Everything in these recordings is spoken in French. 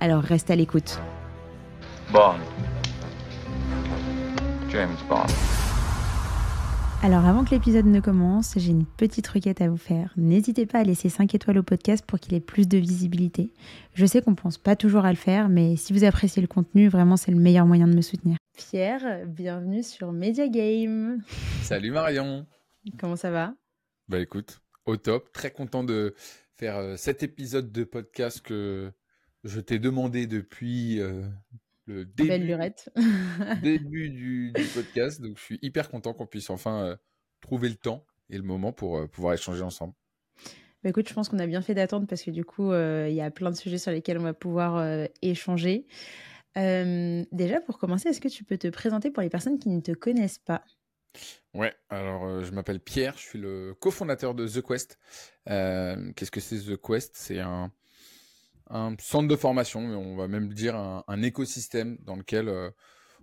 Alors reste à l'écoute. Bond. James Bond. Alors avant que l'épisode ne commence, j'ai une petite requête à vous faire. N'hésitez pas à laisser 5 étoiles au podcast pour qu'il ait plus de visibilité. Je sais qu'on pense pas toujours à le faire, mais si vous appréciez le contenu, vraiment c'est le meilleur moyen de me soutenir. Pierre, bienvenue sur Media Game. Salut Marion. Comment ça va? Bah écoute, au top. Très content de faire euh, cet épisode de podcast que je t'ai demandé depuis euh, le début, du, du podcast. Donc je suis hyper content qu'on puisse enfin euh, trouver le temps et le moment pour euh, pouvoir échanger ensemble. Bah écoute, je pense qu'on a bien fait d'attendre parce que du coup, il y a plein de sujets sur lesquels on va pouvoir échanger. Déjà, pour commencer, est-ce que tu peux te présenter pour les personnes qui ne te connaissent pas? Ouais, alors euh, je m'appelle Pierre, je suis le cofondateur de The Quest. Euh, Qu'est-ce que c'est The Quest? C'est un, un centre de formation, mais on va même dire un, écosystème dans lequel euh,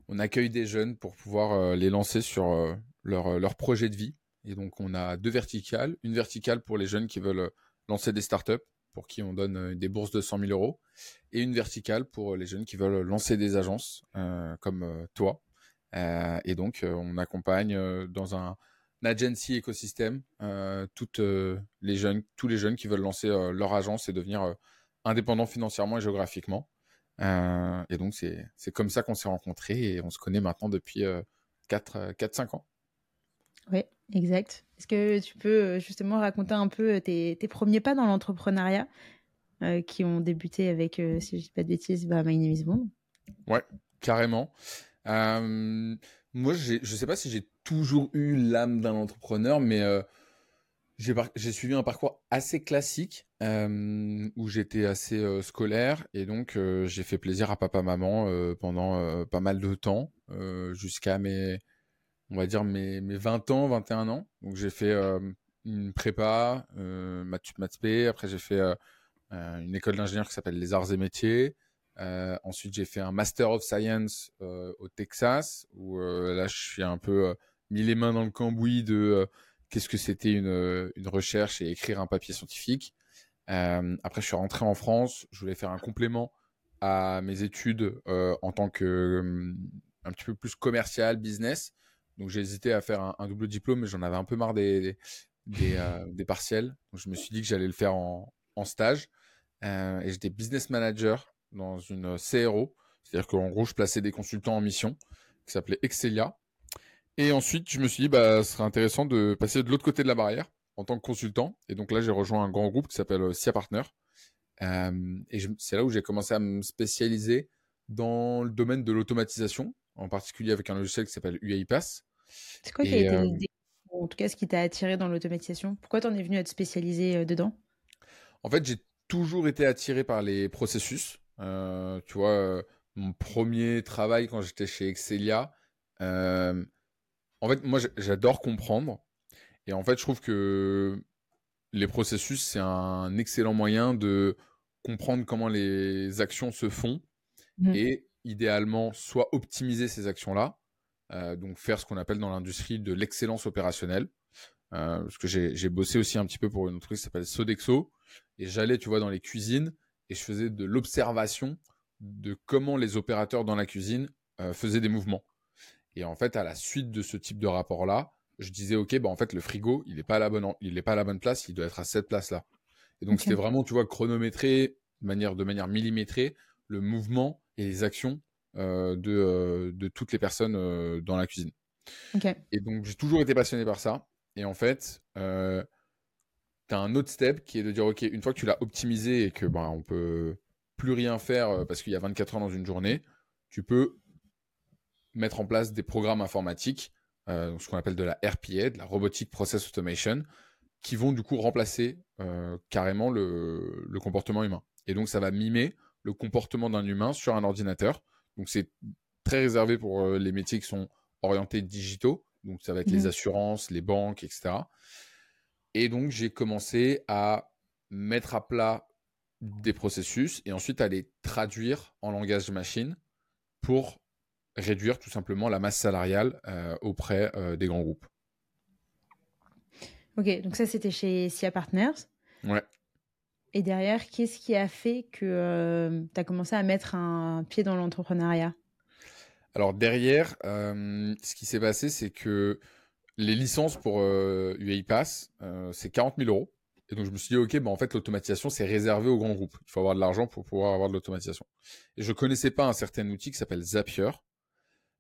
on accueille des jeunes pour pouvoir euh, les lancer sur euh, leur, projet de vie. Et donc on a deux verticales. Une verticale pour les jeunes qui veulent lancer des startups, pour qui on donne des bourses de 100 000 euros. Et une verticale pour les jeunes qui veulent lancer des agences, comme toi. Et donc, on accompagne dans un, agency écosystème tous les jeunes qui veulent lancer leur agence et devenir euh, indépendants financièrement et géographiquement. Euh, et donc, c'est comme ça qu'on s'est rencontrés et on se connaît maintenant depuis 4-5 ans. Oui, exact. Est-ce que tu peux euh, justement raconter un peu euh, tes, tes premiers pas dans l'entrepreneuriat euh, qui ont débuté avec, euh, si je dis pas de bêtises, bah, My Name is Bond Ouais, carrément. Euh, moi, je sais pas si j'ai toujours eu l'âme d'un entrepreneur, mais euh, j'ai suivi un parcours assez classique euh, où j'étais assez euh, scolaire et donc j'ai fait plaisir à papa maman pendant pas mal de temps jusqu'à mes on va dire mes, mes 20 ans, 21 ans. Donc j'ai fait une prépa, maths maths. Après j'ai fait une école d'ingénieur qui s'appelle les arts et métiers. Ensuite j'ai fait un Master of Science au Texas où là je suis un peu mis les mains dans le cambouis de qu'est-ce que c'était une, une recherche et écrire un papier scientifique. Euh, après je suis rentré en France, je voulais faire un complément à mes études euh, en tant que euh, un petit peu plus commercial, business. Donc j'ai hésité à faire un, un double diplôme, mais j'en avais un peu marre des, des, des, euh, des partiels. Donc je me suis dit que j'allais le faire en, en stage. Et j'étais business manager dans une CRO. C'est-à-dire qu'en gros, je plaçais des consultants en mission qui s'appelait Excelia. Et ensuite, je me suis dit, bah, ce serait intéressant de passer de l'autre côté de la barrière en tant que consultant. Et donc là, j'ai rejoint un grand groupe qui s'appelle euh, SIA Partner. Euh, et c'est là où j'ai commencé à me spécialiser dans le domaine de l'automatisation, en particulier avec un logiciel qui s'appelle UiPath. C'est quoi qui a été euh, l'idée En tout cas, ce qui t'a attiré dans l'automatisation? Pourquoi t'en es venu à te spécialiser dedans? En fait, j'ai toujours été attiré par les processus. Euh, tu vois, mon premier travail quand j'étais chez Excelia, en fait, moi, j'adore comprendre. Et en fait, je trouve que les processus, c'est un excellent moyen de comprendre comment les actions se font Mhm. et idéalement, soit optimiser ces actions-là, euh, donc faire ce qu'on appelle dans l'industrie de l'excellence opérationnelle. Euh, parce que j'ai j'ai bossé aussi un petit peu pour une entreprise qui s'appelle Sodexo. Et j'allais, tu vois, dans les cuisines et je faisais de l'observation de comment les opérateurs dans la cuisine euh, faisaient des mouvements. Et en fait, à la suite de ce type de rapport-là, je disais, OK, bah, en fait, le frigo, il n'est pas, à la bonne il est pas à la bonne place, il doit être à cette place-là. Et donc, c'était vraiment, tu vois, chronométré de manière, de manière millimétrée le mouvement et les actions euh, de, euh, de toutes les personnes euh, dans la cuisine. Ok. Et donc, j'ai toujours été passionné par ça. Et en fait, tu as un autre step qui est de dire, OK, une fois que tu l'as optimisé et que bah, on peut plus rien faire parce qu'il y a 24 heures dans une journée, tu peux mettre en place des programmes informatiques, euh, ce qu'on appelle de la RPA, de la Robotic Process Automation, qui vont du coup remplacer euh, carrément le, le comportement humain. Et donc, ça va mimer le comportement d'un humain sur un ordinateur. Donc c'est très réservé pour euh, les métiers qui sont orientés digitaux. Donc ça va être les Mhm. assurances, les banques, etc. Et donc j'ai commencé à mettre à plat des processus et ensuite à les traduire en langage machine pour réduire tout simplement la masse salariale euh, auprès euh, des grands groupes. Ok, donc ça c'était chez SIA Partners. Ouais. Et derrière, qu'est-ce qui a fait que tu as commencé à mettre un pied dans l'entrepreneuriat? Alors derrière, euh, ce qui s'est passé, c'est que les licences pour euh, UiPass, euh, c'est 40 000 euros. Et donc je me suis dit, ok, bah en fait l'automatisation c'est réservé aux grands groupes. Il faut avoir de l'argent pour pouvoir avoir de l'automatisation. Et je connaissais pas un certain outil qui s'appelle Zapier,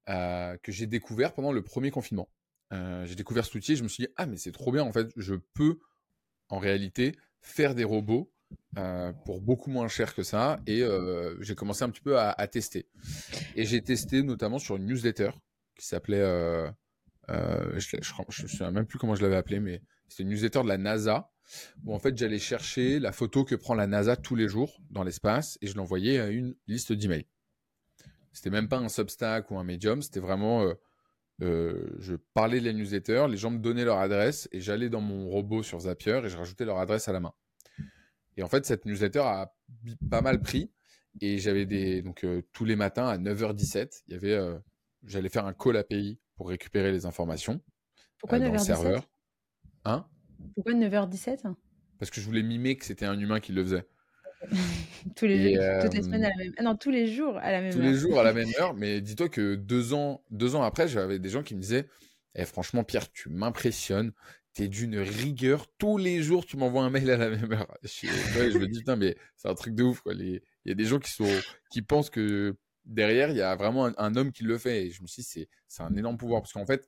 euh, que j'ai découvert pendant le premier confinement. Euh, j'ai découvert cet outil et je me suis dit, ah mais c'est trop bien en fait, je peux en réalité faire des robots euh, pour beaucoup moins cher que ça. Et j'ai commencé un petit peu à, tester. Et j'ai testé notamment sur une newsletter qui s'appelait, je, me souviens même plus comment je l'avais appelé, mais c'était une newsletter de la NASA où en fait j'allais chercher la photo que prend la NASA tous les jours dans l'espace et je l'envoyais à une liste d'emails. C'était même pas un Substack ou un Medium, c'était vraiment euh, euh, je parlais de la newsletter, les gens me donnaient leur adresse et j'allais dans mon robot sur Zapier et je rajoutais leur adresse à la main. Et en fait, cette newsletter a pas mal pris et j'avais des donc euh, tous les matins à 9h17, il y avait euh, j'allais faire un call API pour récupérer les informations Pourquoi euh, dans le 9h17 serveur. Hein? Pourquoi 9h17 Parce que je voulais mimer que c'était un humain qui le faisait. Tous les, Et, Toutes les euh, semaines à la même ah non, tous les jours à la même tous heure. les jours à la même heure. Mais dis-toi que deux ans, deux ans après, j'avais des gens qui me disaient eh, Franchement, Pierre, tu m'impressionnes. T'es d'une rigueur. Tous les jours, tu m'envoies un mail à la même heure. Je, ouais, je me dis Putain, mais c'est un truc de ouf. Quoi. Il y a des gens qui, sont... qui pensent que derrière, il y a vraiment un, un homme qui le fait. Et je me suis dit C'est c'est un énorme pouvoir. Parce qu'en fait,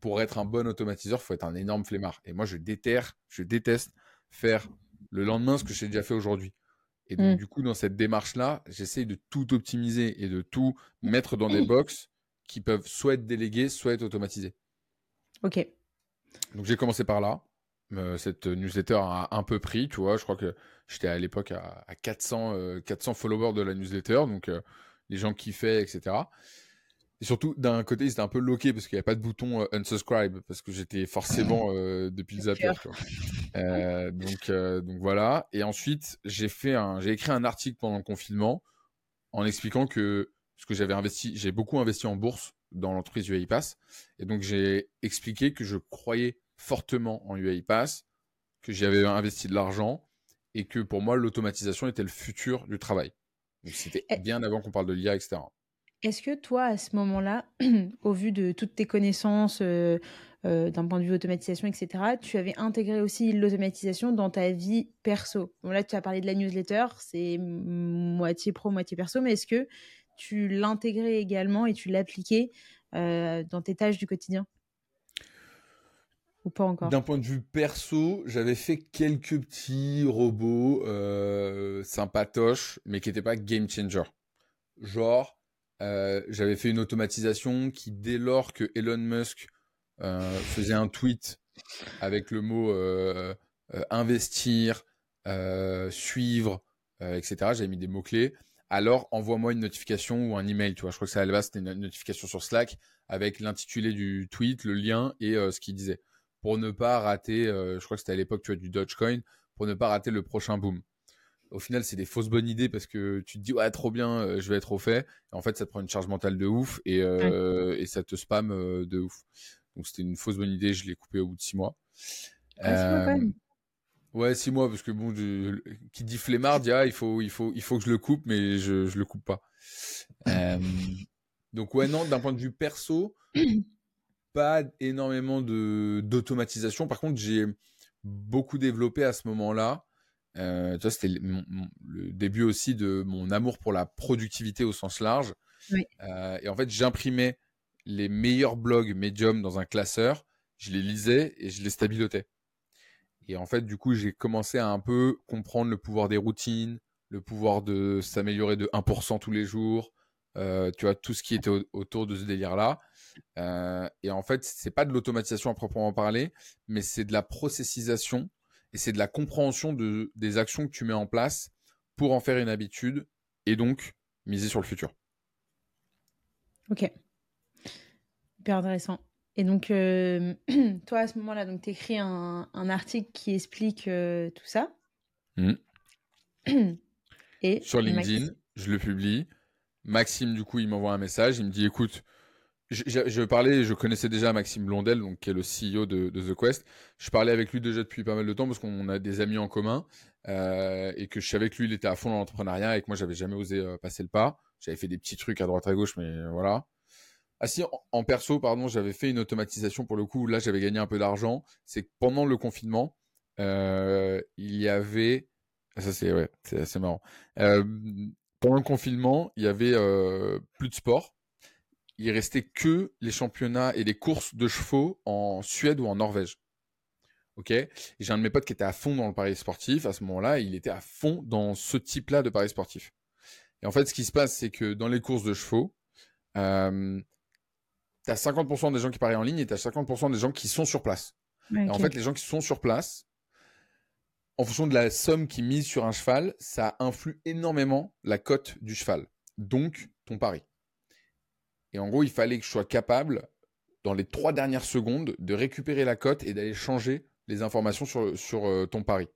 pour être un bon automatiseur, il faut être un énorme flemmard. Et moi, je déterre, je déteste faire le lendemain ce que j'ai déjà fait aujourd'hui. Et donc, Mm. du coup, dans cette démarche-là, j'essaye de tout optimiser et de tout mettre dans des box qui peuvent soit être délégués, soit être automatisés. Ok. Donc, j'ai commencé par là. Euh, cette newsletter a un peu pris, tu vois. Je crois que j'étais à l'époque à, à 400, euh, 400 followers de la newsletter. Donc, euh, les gens kiffaient, etc. Et surtout, d'un côté, ils étaient un peu loqués parce qu'il n'y avait pas de bouton euh, unsubscribe parce que j'étais forcément euh, depuis le vois. Euh, donc, euh, donc voilà. Et ensuite, j'ai fait un, j'ai écrit un article pendant le confinement en expliquant que ce que j'avais investi, j'ai beaucoup investi en bourse dans l'entreprise UiPass. Et donc, j'ai expliqué que je croyais fortement en UiPass, que j'y avais investi de l'argent et que pour moi, l'automatisation était le futur du travail. Donc, c'était Et- bien avant qu'on parle de l'IA, etc. Est-ce que toi, à ce moment-là, au vu de toutes tes connaissances euh, euh, d'un point de vue automatisation, etc., tu avais intégré aussi l'automatisation dans ta vie perso? Là, tu as parlé de la newsletter, c'est moitié pro, moitié perso, mais est-ce que tu l'intégrais également et tu l'appliquais euh, dans tes tâches du quotidien? Ou pas encore? D'un point de vue perso, j'avais fait quelques petits robots sympatoches, mais qui n'étaient pas game changer. Genre, euh, j'avais fait une automatisation qui, dès lors que Elon Musk euh, faisait un tweet avec le mot euh, investir, suivre, etc., j'avais mis des mots-clés. Alors, envoie-moi une notification ou un email. Tu vois, je crois que ça à la base, c'était une notification sur Slack avec l'intitulé du tweet, le lien et ce qu'il disait pour ne pas rater, je crois que c'était à l'époque tu vois, du Dogecoin, pour ne pas rater le prochain boom. Au final, c'est des fausses bonnes idées parce que tu te dis, ouais, trop bien, euh, je vais être au fait. Et en fait, ça te prend une charge mentale de ouf et, euh, et ça te spam euh, de ouf. Donc, c'était une fausse bonne idée, je l'ai coupé au bout de six mois. Ah, six mois, quand même. Ouais, six mois, parce que bon, je- qui dit flemmard dit, ah, il faut, il faut, il faut que je le coupe, mais je, je le coupe pas. Donc, ouais, non, d'un point de vue perso, pas énormément d'automatisation. Par contre, j'ai beaucoup développé à ce moment-là. Euh, tu vois, c'était le, début aussi de mon amour pour la productivité au sens large. Oui. Euh, et en fait, j'imprimais les meilleurs blogs Medium dans un classeur, je les lisais et je les stabilotais. Et en fait, du coup, j'ai commencé à un peu comprendre le pouvoir des routines, le pouvoir de s'améliorer de 1% tous les jours, euh, tu vois, tout ce qui était au- autour de ce délire-là. Euh, et en fait, c'est pas de l'automatisation à proprement parler, mais c'est de la processisation et c'est de la compréhension de, des actions que tu mets en place pour en faire une habitude et donc miser sur le futur. Ok. Hyper intéressant. Et donc, euh, toi, à ce moment-là, tu écris un, un, article qui explique euh, tout ça. Mmh. et sur LinkedIn, je le publie. Maxime, du coup, il m'envoie un message. Il me dit écoute, je, je, parlais, je connaissais déjà Maxime Blondel, donc, qui est le CEO de, de, The Quest. Je parlais avec lui déjà depuis pas mal de temps parce qu'on a des amis en commun euh, et que je savais que lui, il était à fond dans l'entrepreneuriat et que moi, j'avais jamais osé euh, passer le pas. J'avais fait des petits trucs à droite à gauche, mais voilà. Ah si, en, perso, pardon, j'avais fait une automatisation pour le coup. Là, j'avais gagné un peu d'argent. C'est que pendant le confinement, euh, il y avait, ah, ça c'est ouais, c'est assez marrant. Euh, pendant le confinement, il y avait euh, plus de sport. Il restait que les championnats et les courses de chevaux en Suède ou en Norvège. Ok? J'ai un de mes potes qui était à fond dans le pari sportif. À ce moment-là, il était à fond dans ce type-là de pari sportif. Et en fait, ce qui se passe, c'est que dans les courses de chevaux, euh, tu as 50% des gens qui parient en ligne et tu as 50% des gens qui sont sur place. Et en fait, les gens qui sont sur place, en fonction de la somme qui mise sur un cheval, ça influe énormément la cote du cheval, donc ton pari. Et en gros, il fallait que je sois capable, dans les trois dernières secondes, de récupérer la cote et d'aller changer les informations sur, euh, ton pari.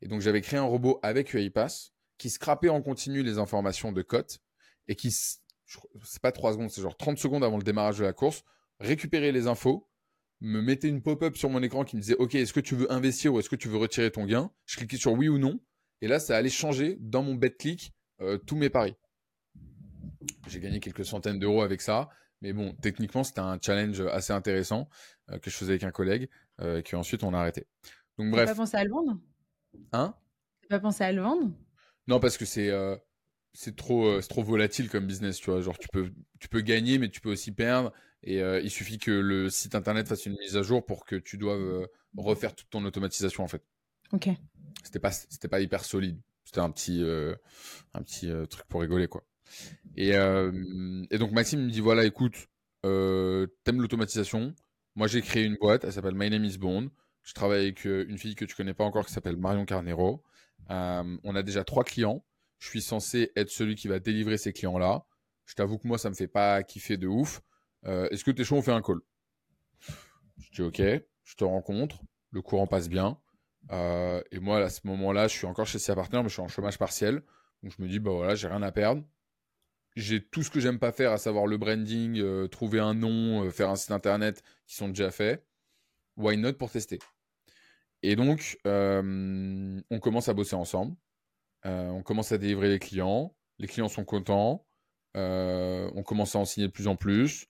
Et donc, j'avais créé un robot avec UiPass qui scrapait en continu les informations de cote et qui c'est pas 3 secondes, c'est genre 30 secondes avant le démarrage de la course, récupérer les infos, me mettait une pop-up sur mon écran qui me disait OK, est-ce que tu veux investir ou est-ce que tu veux retirer ton gain? Je cliquais sur oui ou non et là ça allait changer dans mon bet click euh, tous mes paris. J'ai gagné quelques centaines d'euros avec ça, mais bon, techniquement c'était un challenge assez intéressant euh, que je faisais avec un collègue euh, et que ensuite on a arrêté. Donc bref. T'as pas pensé à le vendre? Hein? T'as pas pensé à le vendre? Non parce que c'est c'est trop, euh, trop volatile comme business, tu vois. Genre, tu peux, tu peux gagner, mais tu peux aussi perdre. Et euh, il suffit que le site internet fasse une mise à jour pour que tu doives euh, refaire toute ton automatisation, en fait. Ok. C'était pas, c'était pas hyper solide. C'était un petit, un petit truc pour rigoler, quoi. Et, et donc, Maxime me dit voilà, écoute, t'aimes l'automatisation. Moi, j'ai créé une boîte, elle s'appelle My Name is Bond. Je travaille avec une fille que tu connais pas encore qui s'appelle Marion Carnero. on a déjà trois clients je suis censé être celui qui va délivrer ces clients-là. Je t'avoue que moi, ça me fait pas kiffer de ouf. Euh, est-ce que t'es chaud, on fait un call? Je dis ok, je te rencontre, le courant passe bien. Euh, et moi, à ce moment-là, je suis encore chez SIA Partner, mais je suis en chômage partiel. Donc je me dis, bah voilà, j'ai rien à perdre. J'ai tout ce que j'aime pas faire, à savoir le branding, euh, trouver un nom, faire un site internet qui sont déjà faits. Why not pour tester? Et donc, on commence à bosser ensemble. Euh, on commence à délivrer les clients. Les clients sont contents. Euh, on commence à en signer de plus en plus.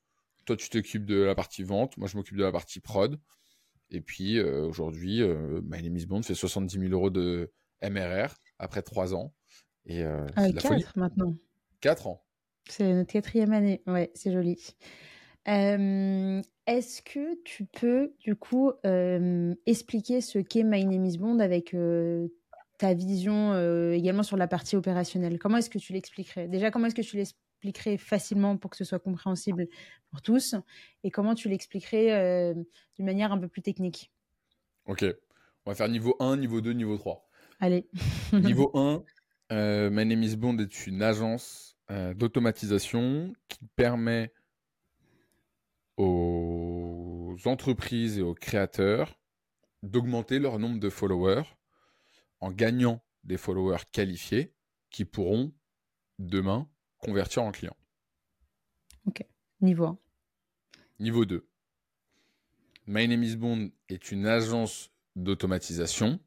Toi, tu t'occupes de la partie vente. Moi, je m'occupe de la partie prod. Et puis, euh, aujourd'hui, My Name is Bond fait 70 000 euros de MRR après trois ans. Et ah, quatre maintenant. Quatre ans. C'est notre quatrième année. Ouais, c'est joli. Est-ce que tu peux, du coup, expliquer ce qu'est My Name is Bond avec ta vision euh, également sur la partie opérationnelle? Comment est-ce que tu l'expliquerais? Déjà, comment est-ce que tu l'expliquerais facilement pour que ce soit compréhensible pour tous? Et comment tu l'expliquerais euh, d'une manière un peu plus technique? Ok. On va faire niveau 1, niveau 2, niveau 3. Allez. niveau 1, euh, My Name is Bond est une agence euh, d'automatisation qui permet aux entreprises et aux créateurs d'augmenter leur nombre de followers en gagnant des followers qualifiés qui pourront demain convertir en clients. Ok. Niveau 1. Niveau 2. My Name is Bond est une agence d'automatisation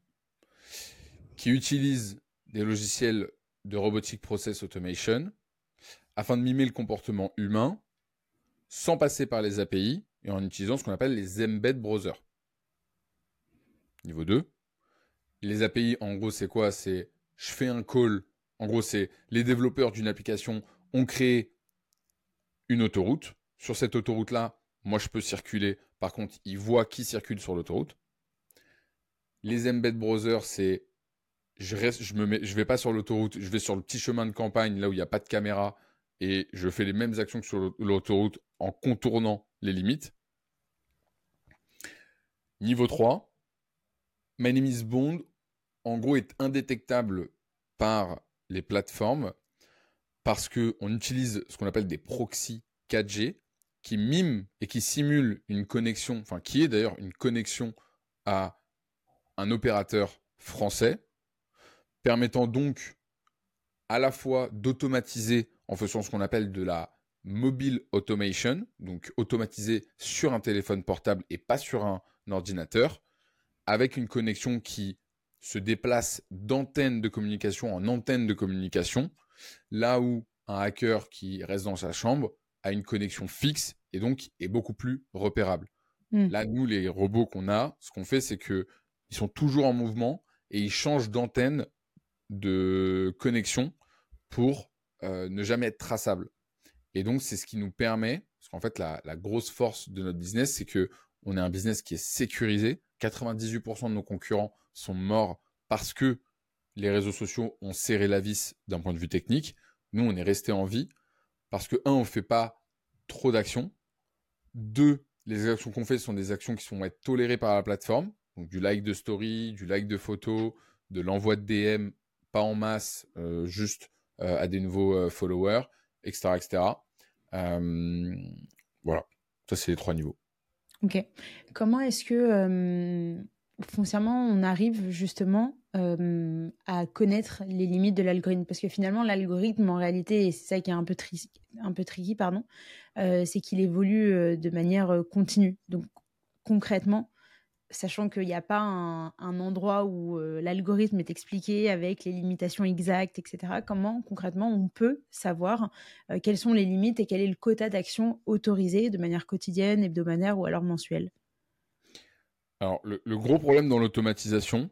qui utilise des logiciels de robotic process automation afin de mimer le comportement humain sans passer par les API et en utilisant ce qu'on appelle les embed browsers. Niveau 2. Les API, en gros, c'est quoi? C'est je fais un call. En gros, c'est les développeurs d'une application ont créé une autoroute. Sur cette autoroute-là, moi, je peux circuler. Par contre, ils voient qui circule sur l'autoroute. Les embed browsers, c'est je reste, je me je vais pas sur l'autoroute, je vais sur le petit chemin de campagne là où il n'y a pas de caméra et je fais les mêmes actions que sur l'autoroute en contournant les limites. Niveau 3, My Name Bond, en gros, est indétectable par les plateformes parce qu'on utilise ce qu'on appelle des proxys 4G qui miment et qui simulent une connexion, enfin qui est d'ailleurs une connexion à un opérateur français, permettant donc à la fois d'automatiser en faisant ce qu'on appelle de la mobile automation, donc automatiser sur un téléphone portable et pas sur un ordinateur, avec une connexion qui se déplace d'antenne de communication en antenne de communication, là où un hacker qui reste dans sa chambre a une connexion fixe et donc est beaucoup plus repérable. Hmm. Là, nous, les robots qu'on a, ce qu'on fait, c'est que ils sont toujours en mouvement et ils changent d'antenne de connexion pour euh, ne jamais être traçables. Et donc, c'est ce qui nous permet, parce qu'en fait, la, grosse force de notre business, c'est que on est un business qui est sécurisé. 98% de nos concurrents sont morts parce que les réseaux sociaux ont serré la vis d'un point de vue technique. Nous, on est resté en vie parce que, un, on fait pas trop d'actions. Deux, les actions qu'on fait sont des actions qui sont être tolérées par la plateforme. Donc, du like de story, du like de photos, de l'envoi de DM, pas en masse, euh, juste à des nouveaux euh, followers, etc. etc. voilà, ça c'est les trois niveaux. Ok. Comment est-ce que foncièrement on arrive justement à connaître les limites de l'algorithme? Parce que finalement l'algorithme en réalité, et c'est ça qui est un peu, un peu tricky, pardon, c'est qu'il évolue de manière continue. Donc concrètement, sachant qu'il n'y a pas un, endroit où euh, l'algorithme est expliqué avec les limitations exactes, etc. Comment concrètement on peut savoir euh, quelles sont les limites et quel est le quota d'action autorisé de manière quotidienne, hebdomadaire ou alors mensuelle? Alors le, gros problème dans l'automatisation,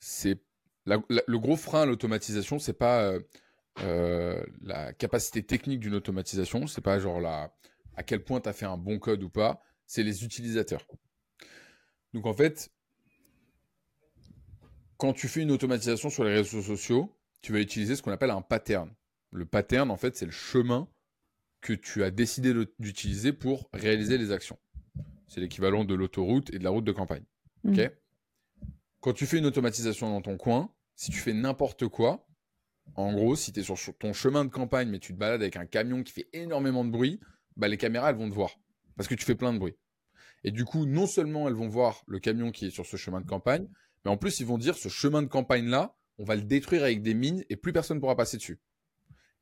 c'est le gros frein à l'automatisation, c'est pas euh, la capacité technique d'une automatisation, c'est pas genre la, à quel point tu as fait un bon code ou pas, c'est les utilisateurs. Donc en fait, quand tu fais une automatisation sur les réseaux sociaux, tu vas utiliser ce qu'on appelle un pattern. Le pattern, en fait, c'est le chemin que tu as décidé d'utiliser pour réaliser les actions. C'est l'équivalent de l'autoroute et de la route de campagne. Mmh. Quand tu fais une automatisation dans ton coin, si tu fais n'importe quoi, en gros, si tu es sur ton chemin de campagne, mais tu te balades avec un camion qui fait énormément de bruit, bah, les caméras, elles vont te voir. Parce que tu fais plein de bruit. Et du coup, non seulement elles vont voir le camion qui est sur ce chemin de campagne, mais en plus, ils vont dire ce chemin de campagne-là, on va le détruire avec des mines et plus personne ne pourra passer dessus.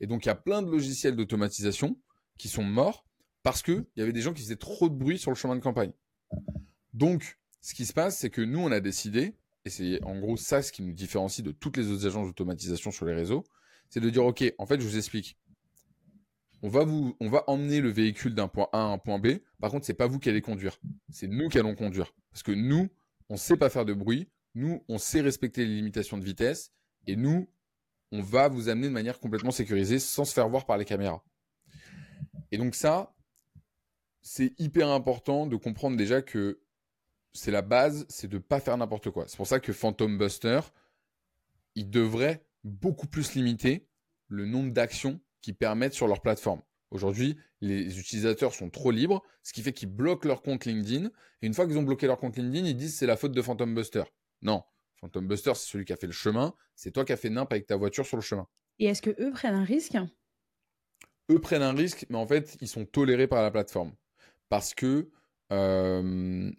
Et donc, il y a plein de logiciels d'automatisation qui sont morts parce qu'il y avait des gens qui faisaient trop de bruit sur le chemin de campagne. Donc, ce qui se passe, c'est que nous, on a décidé, et c'est en gros ça ce qui nous différencie de toutes les autres agences d'automatisation sur les réseaux, c'est de dire, OK, en fait, je vous explique on va vous, on va emmener le véhicule d'un point A à un point B. Par contre, c'est pas vous qui allez conduire. C'est nous qui allons conduire. Parce que nous, on sait pas faire de bruit. Nous, on sait respecter les limitations de vitesse. Et nous, on va vous amener de manière complètement sécurisée sans se faire voir par les caméras. Et donc ça, c'est hyper important de comprendre déjà que c'est la base, c'est de pas faire n'importe quoi. C'est pour ça que Phantom Buster, il devrait beaucoup plus limiter le nombre d'actions qui permettent sur leur plateforme. Aujourd'hui, les utilisateurs sont trop libres, ce qui fait qu'ils bloquent leur compte LinkedIn. Et une fois qu'ils ont bloqué leur compte LinkedIn, ils disent c'est la faute de Phantom Buster. Non, Phantom Buster, c'est celui qui a fait le chemin. C'est toi qui as fait nimp avec ta voiture sur le chemin. Et est-ce que eux prennent un risque? Eux prennent un risque, mais en fait, ils sont tolérés par la plateforme. Parce que euh,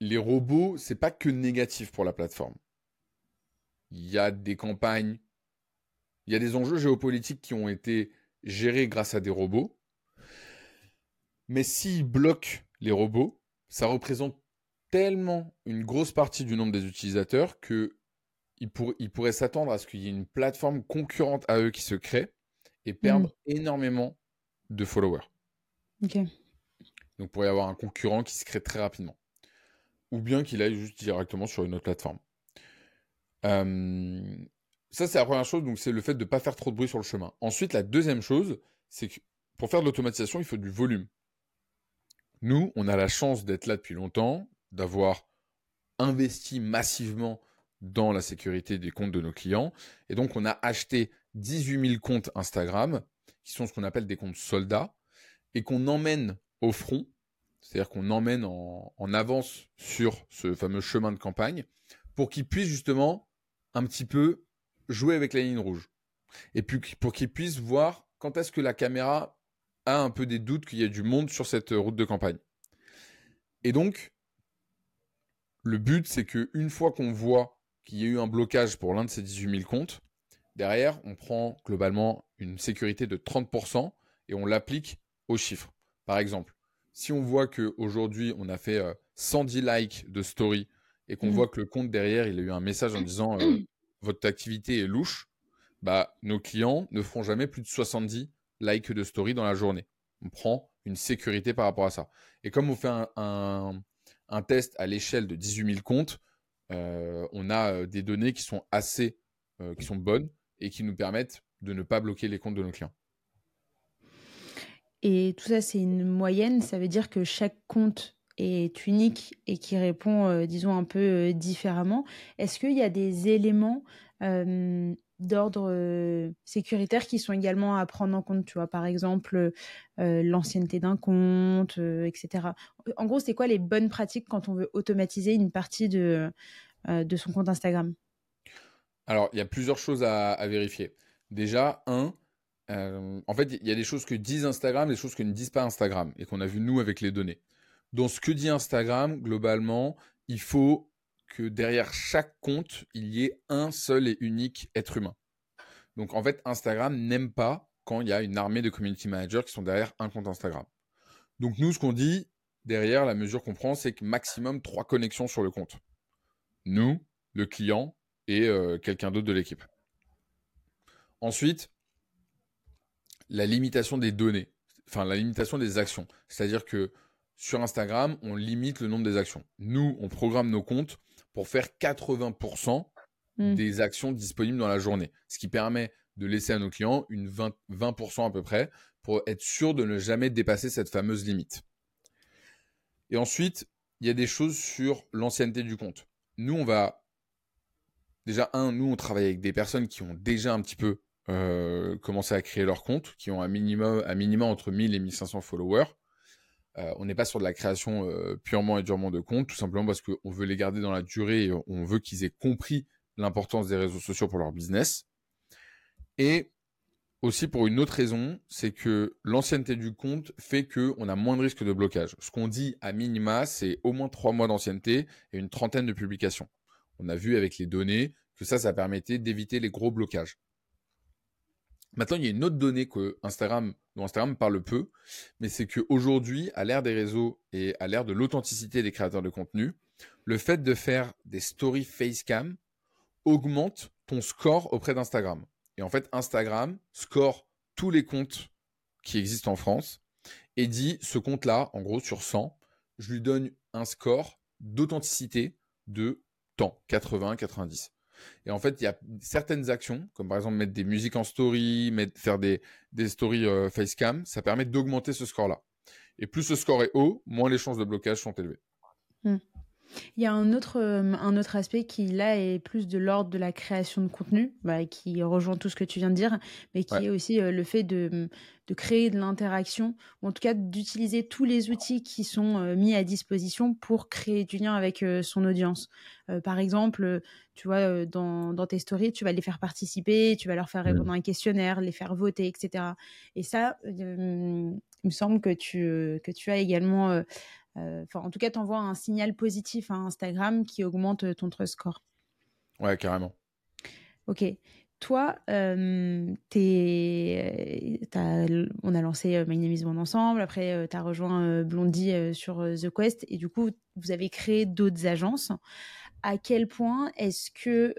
les robots, c'est pas que négatif pour la plateforme. Il y a des campagnes il y a des enjeux géopolitiques qui ont été gérés grâce à des robots. Mais s'ils bloquent les robots, ça représente tellement une grosse partie du nombre des utilisateurs que ils, pourraient s'attendre à ce qu'il y ait une plateforme concurrente à eux qui se crée et perdre mm. énormément de followers. Donc il pourrait y avoir un concurrent qui se crée très rapidement. Ou bien qu'il aille juste directement sur une autre plateforme. Euh, ça, c'est la première chose, donc c'est le fait de ne pas faire trop de bruit sur le chemin. Ensuite, la deuxième chose, c'est que pour faire de l'automatisation, il faut du volume. Nous, on a la chance d'être là depuis longtemps, d'avoir investi massivement dans la sécurité des comptes de nos clients. Et donc, on a acheté 18 000 comptes Instagram, qui sont ce qu'on appelle des comptes soldats, et qu'on emmène au front, c'est-à-dire qu'on emmène en, en, avance sur ce fameux chemin de campagne, pour qu'ils puissent justement un petit peu jouer avec la ligne rouge. Et puis pour qu'ils puissent voir quand est-ce que la caméra a un peu des doutes qu'il y a du monde sur cette route de campagne. Et donc, le but, c'est qu'une fois qu'on voit qu'il y a eu un blocage pour l'un de ces 18 000 comptes, derrière, on prend globalement une sécurité de 30% et on l'applique aux chiffres. Par exemple, si on voit qu'aujourd'hui, on a fait 110 euh, likes de story et qu'on mmh. voit que le compte derrière, il a eu un message en disant euh, votre activité est louche, bah, nos clients ne feront jamais plus de 70 likes de story dans la journée. On prend une sécurité par rapport à ça. Et comme on fait un, test à l'échelle de 18 000 comptes, euh, on a des données qui sont assez, sont bonnes et qui nous permettent de ne pas bloquer les comptes de nos clients. Et tout ça, c'est une moyenne. Ça veut dire que chaque compte est unique et qui répond, euh, disons, un peu euh, différemment. Est-ce qu'il y a des éléments euh, d'ordre sécuritaire qui sont également à prendre en compte Tu vois, par exemple, l'ancienneté d'un compte, etc. En gros, c'est quoi les bonnes pratiques quand on veut automatiser une partie de, de son compte Instagram? Alors, il y a plusieurs choses à, à vérifier. Déjà, un, euh, en fait, il y a des choses que disent Instagram, des choses que ne disent pas Instagram, et qu'on a vu nous avec les données. Dans ce que dit Instagram, globalement, il faut que derrière chaque compte, il y ait un seul et unique être humain. Donc en fait, Instagram n'aime pas quand il y a une armée de community managers qui sont derrière un compte Instagram. Donc nous, ce qu'on dit derrière, la mesure qu'on prend, c'est que maximum trois connexions sur le compte. Nous, le client et euh, quelqu'un d'autre de l'équipe. Ensuite, la limitation des données, enfin la limitation des actions. C'est-à-dire que sur Instagram, on limite le nombre des actions. Nous, on programme nos comptes pour faire 80% hmm. des actions disponibles dans la journée, ce qui permet de laisser à nos clients une 20%, 20 à peu près pour être sûr de ne jamais dépasser cette fameuse limite. Et ensuite, il y a des choses sur l'ancienneté du compte. Nous, on va déjà un, nous on travaille avec des personnes qui ont déjà un petit peu euh, commencer à créer leur compte, qui ont un minimum, un minimum entre 1000 et 1500 followers. Euh, on n'est pas sur de la création euh, purement et durement de compte, tout simplement parce qu'on veut les garder dans la durée et on veut qu'ils aient compris l'importance des réseaux sociaux pour leur business. Et aussi pour une autre raison, c'est que l'ancienneté du compte fait qu'on a moins de risques de blocage. Ce qu'on dit à minima, c'est au moins trois mois d'ancienneté et une trentaine de publications. On a vu avec les données que ça, ça permettait d'éviter les gros blocages. Maintenant, il y a une autre donnée que Instagram, dont Instagram parle peu, mais c'est qu'aujourd'hui, à l'ère des réseaux et à l'ère de l'authenticité des créateurs de contenu, le fait de faire des stories facecam augmente ton score auprès d'Instagram. Et en fait, Instagram score tous les comptes qui existent en France et dit ce compte-là, en gros, sur 100, je lui donne un score d'authenticité de temps, 80, 90. Et en fait, il y a certaines actions, comme par exemple mettre des musiques en story, faire des, des stories euh, facecam, ça permet d'augmenter ce score-là. Et plus ce score est haut, moins les chances de blocage sont élevées. Hmm. Il y a un autre, euh, un autre aspect qui, là, est plus de l'ordre de la création de contenu, bah, qui rejoint tout ce que tu viens de dire, mais qui est aussi euh, le fait de, de créer de l'interaction, ou en tout cas d'utiliser tous les outils qui sont euh, mis à disposition pour créer du lien avec son audience. par exemple, tu vois, dans, dans, tes stories, tu vas les faire participer, tu vas leur faire répondre à un questionnaire, les faire voter, etc. Et ça, il me semble que tu, que tu as également euh, en tout cas, tu envoies un signal positif à Instagram qui augmente ton trust score. Ouais, carrément. Ok. Toi, euh, on a lancé euh, My Name is ensemble. Après, tu as rejoint Blondie sur The Quest. Et du coup, vous avez créé d'autres agences. À quel point est-ce que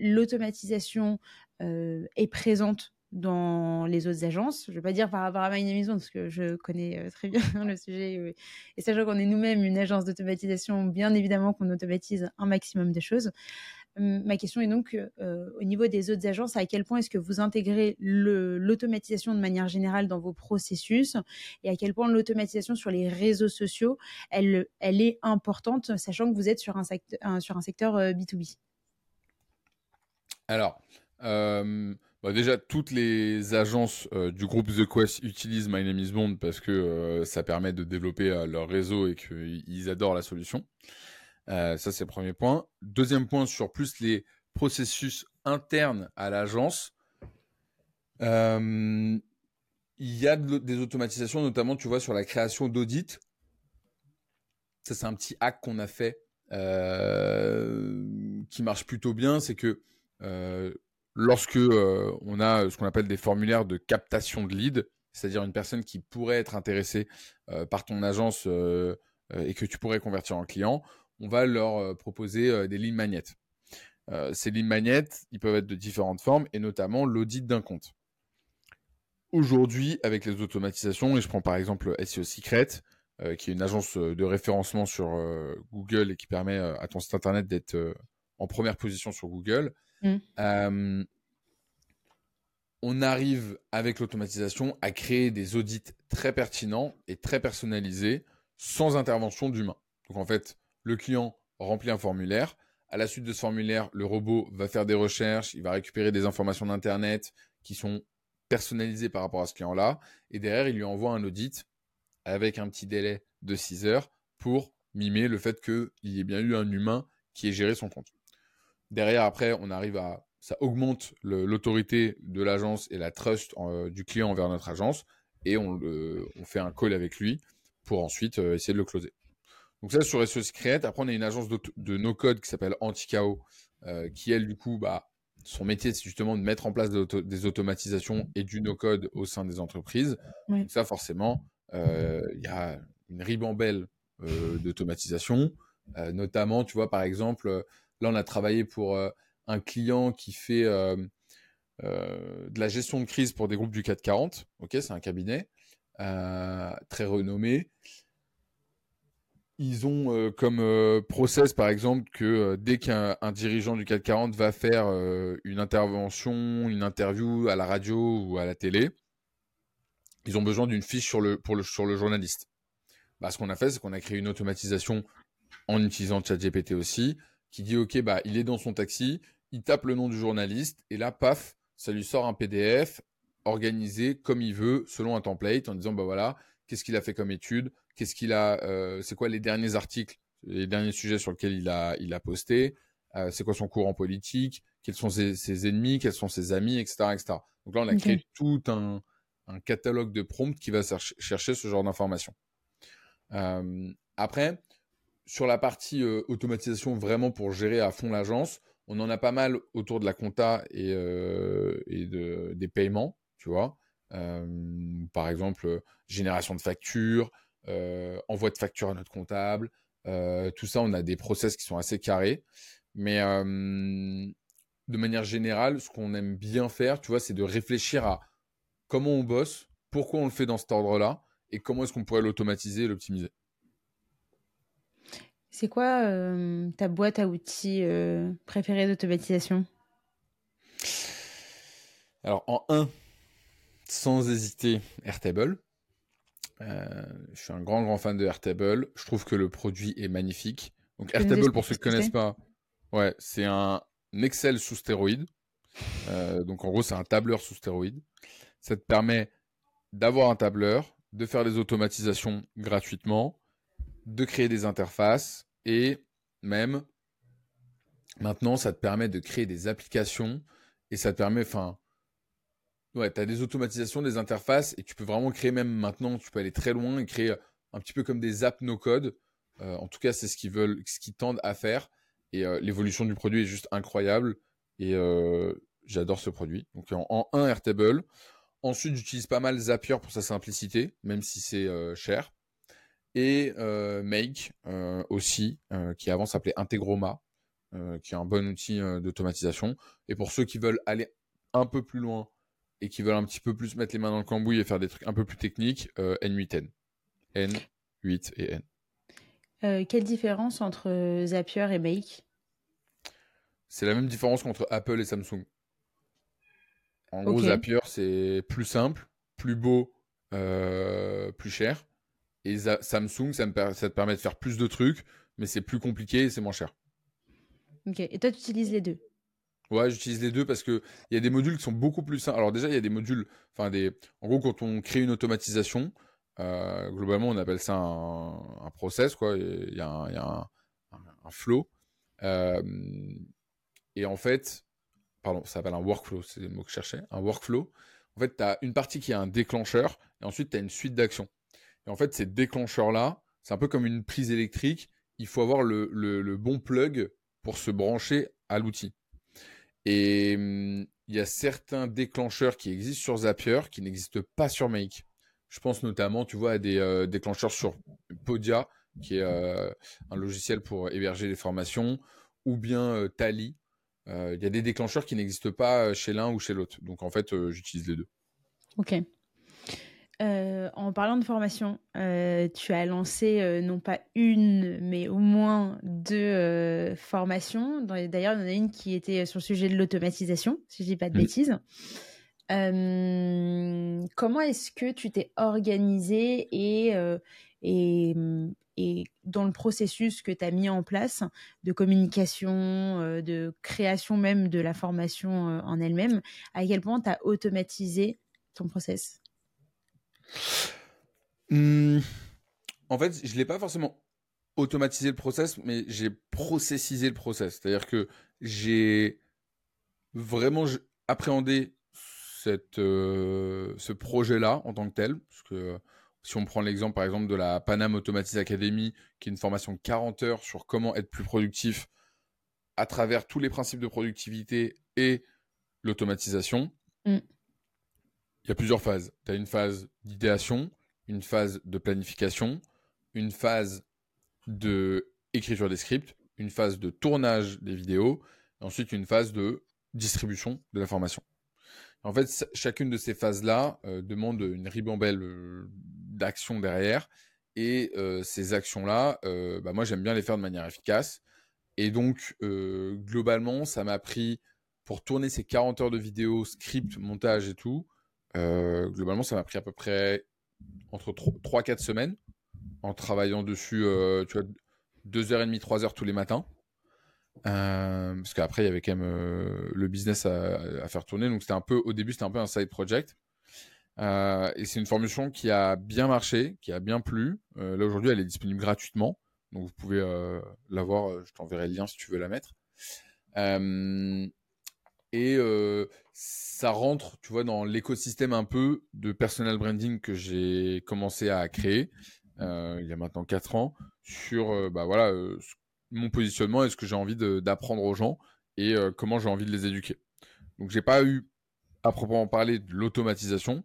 l'automatisation est présente dans les autres agences. Je ne vais pas dire par rapport à My Maison parce que je connais euh, très bien le sujet. Et sachant qu'on est nous-mêmes une agence d'automatisation, bien évidemment qu'on automatise un maximum de choses. Hum, ma question est donc, euh, au niveau des autres agences, à quel point est-ce que vous intégrez l'automatisation de manière générale dans vos processus et à quel point l'automatisation sur les réseaux sociaux, elle, elle est importante, sachant que vous êtes sur un, secteur, sur un secteur B2B euh, Alors, déjà, toutes les agences euh, du groupe The Quest utilisent My Name is Bond parce que euh, ça permet de développer euh, leur réseau et qu'ils adorent la solution. ça, c'est le premier point. Deuxième point, sur plus les processus internes à l'agence, il y a des automatisations, notamment, tu vois, sur la création d'audits. Ça, c'est un petit hack qu'on a fait qui marche plutôt bien. C'est que euh, lorsque on a ce qu'on appelle des formulaires de captation de lead, c'est-à-dire une personne qui pourrait être intéressée par ton agence et que tu pourrais convertir en client, on va leur proposer des lignes magnettes. ces lignes magnettes, ils peuvent être de différentes formes et notamment l'audit d'un compte. Aujourd'hui, avec les automatisations, et je prends par exemple SEO Secret, euh, qui est une agence euh, de référencement sur euh, Google et qui permet à ton site internet d'être en première position sur Google. Mm. on arrive avec l'automatisation à créer des audits très pertinents et très personnalisés sans intervention d'humain. Donc en fait, le client remplit un formulaire. À la suite de ce formulaire, le robot va faire des recherches, il va récupérer des informations d'Internet qui sont personnalisé par rapport à ce client-là. Et derrière, il lui envoie un audit avec un petit délai de 6 heures pour mimer le fait qu'il y ait bien eu un humain qui ait géré son compte. Derrière, après, on arrive à. Ça augmente l'autorité de l'agence et la trust euh, du client envers notre agence. Et on, on, fait un call avec lui pour ensuite euh, essayer de le closer. Donc ça, sur SEO Secret. Après, on a une agence de, no-code qui s'appelle Anticao, euh, qui, elle, du coup, bah, son métier, c'est justement de mettre en place des, automatisations et du no-code au sein des entreprises. Donc ça, forcément, euh, il y a une ribambelle euh, d'automatisation. Euh, notamment, tu vois, par exemple, là, on a travaillé pour un client qui fait de la gestion de crise pour des groupes du 440. Ok, c'est un cabinet très renommé ils ont euh, comme euh, process, par exemple, que euh, dès qu'un dirigeant du 440 va faire une intervention, une interview à la radio ou à la télé, ils ont besoin d'une fiche sur le journaliste. Bah, ce qu'on a fait, c'est qu'on a créé une automatisation en utilisant ChatGPT aussi, qui dit, OK, bah, il est dans son taxi, il tape le nom du journaliste, et là, paf, ça lui sort un PDF organisé comme il veut, selon un template, en disant, bah voilà, qu'est-ce qu'il a fait comme étude, qu'est-ce qu'il a, euh, c'est quoi les derniers articles, les derniers sujets sur lesquels il a, il a posté, euh, c'est quoi son courant politique, quels sont ses, ennemis, quels sont ses amis, etc., etc. Donc là, on a créé tout un, un, catalogue de prompts qui va chercher ce genre d'informations. Euh, après, sur la partie automatisation vraiment pour gérer à fond l'agence, on en a pas mal autour de la compta et, de, des paiements, tu vois. par exemple, génération de factures, euh, envoi de facture à notre comptable. Euh, tout ça, on a des process qui sont assez carrés. Mais de manière générale, ce qu'on aime bien faire, tu vois, c'est de réfléchir à comment on bosse, pourquoi on le fait dans cet ordre-là, et comment est-ce qu'on pourrait l'automatiser et l'optimiser. C'est quoi ta boîte à outils préférée d'automatisation? Alors en 1, sans hésiter, Airtable. Euh, je suis un grand, grand fan de Airtable. Je trouve que le produit est magnifique. Donc, Airtable, pour ceux qui ne connaissent pas, ouais, c'est un Excel sous stéroïde. Euh, donc, en gros, c'est un tableur sous stéroïde. Ça te permet d'avoir un tableur, de faire des automatisations gratuitement, de créer des interfaces et même maintenant, ça te permet de créer des applications et ça te permet, enfin, Ouais, tu as des automatisations, des interfaces, et tu peux vraiment créer même maintenant, tu peux aller très loin et créer un petit peu comme des apps no-code. Euh, en tout cas, c'est ce qu'ils veulent, ce qu'ils tendent à faire. Et euh, l'évolution du produit est juste incroyable. Et euh, j'adore ce produit. Donc en, un Airtable. Ensuite, j'utilise pas mal Zapier pour sa simplicité, même si c'est cher. Et Make aussi, qui avant s'appelait Integroma, qui est un bon outil d'automatisation. Et pour ceux qui veulent aller un peu plus loin et qui veulent un petit peu plus mettre les mains dans le cambouis et faire des trucs un peu plus techniques, N8N. Euh, N8 et N. Euh, quelle différence entre euh, Zapier et Make? C'est la même différence qu'entre Apple et Samsung. En gros, Zapier, c'est plus simple, plus beau, plus cher. Et Samsung, ça, ça te permet de faire plus de trucs, mais c'est plus compliqué et c'est moins cher. Ok, et toi, tu utilises les deux? Ouais, j'utilise les deux parce que il y a des modules qui sont beaucoup plus simples. Alors déjà, il y a des modules, enfin des, en gros, quand on crée une automatisation, euh, globalement, on appelle ça un, process, quoi. Il y a un, il y a un, flow. Euh, et en fait, pardon, ça s'appelle un workflow, c'est le mot que je cherchais, un workflow. En fait, tu as une partie qui est un déclencheur et ensuite tu as une suite d'actions. Et en fait, ces déclencheurs-là, c'est un peu comme une prise électrique. Il faut avoir le, bon plug pour se brancher à l'outil. Et hum, il y a certains déclencheurs qui existent sur Zapier qui n'existent pas sur Make. Je pense notamment, tu vois, à des euh, déclencheurs sur Podia, qui est euh, un logiciel pour héberger les formations, ou bien euh, Tally. Il y a des déclencheurs qui n'existent pas chez l'un ou chez l'autre. Donc en fait, j'utilise les deux. Ok. Euh, en parlant de formation, euh, tu as lancé euh, non pas une, mais au moins deux formations. D'ailleurs, il y en a une qui était sur le sujet de l'automatisation, si je dis pas de bêtises. comment est-ce que tu t'es organisé et, et, et, dans le processus que tu as mis en place de communication, de création même de la formation en elle-même, à quel point tu as automatisé ton process? Mmh. en fait, je l'ai pas forcément automatisé le process, mais j'ai processisé le process. C'est-à-dire que j'ai vraiment appréhendé cette, euh, ce projet-là en tant que tel. Parce que si on prend l'exemple, par exemple, de la Panam Automatise Academy, qui est une formation de 40 heures sur comment être plus productif à travers tous les principes de productivité et l'automatisation. Mmh il y a plusieurs phases. Tu as une phase d'idéation, une phase de planification, une phase de des scripts, une phase de tournage des vidéos, et ensuite une phase de distribution de l'information. En fait, chacune de ces phases-là euh, demande une ribambelle euh, d'actions derrière, et euh, ces actions-là, bah, moi j'aime bien les faire de manière efficace. Et donc, globalement, ça m'a pris, pour tourner ces 40 heures de vidéos, script, montage et tout, euh, globalement, ça m'a pris à peu près entre 3-4 semaines en travaillant dessus, euh, tu vois, 2h30, 3h tous les matins. Euh, parce qu'après, il y avait quand même le business à, faire tourner. Donc, c'était un peu, au début, c'était un peu un side project. et c'est une formation qui a bien marché, qui a bien plu. là, aujourd'hui, elle est disponible gratuitement. Donc, vous pouvez la voir. Je t'enverrai le lien si tu veux la mettre. Et ça rentre, tu vois, dans l'écosystème un peu de personal branding que j'ai commencé à créer euh, il y a maintenant 4 ans sur, euh, bah voilà, euh, mon positionnement et ce que j'ai envie d'apprendre aux gens et comment j'ai envie de les éduquer. Donc j'ai pas eu à proprement parler de l'automatisation.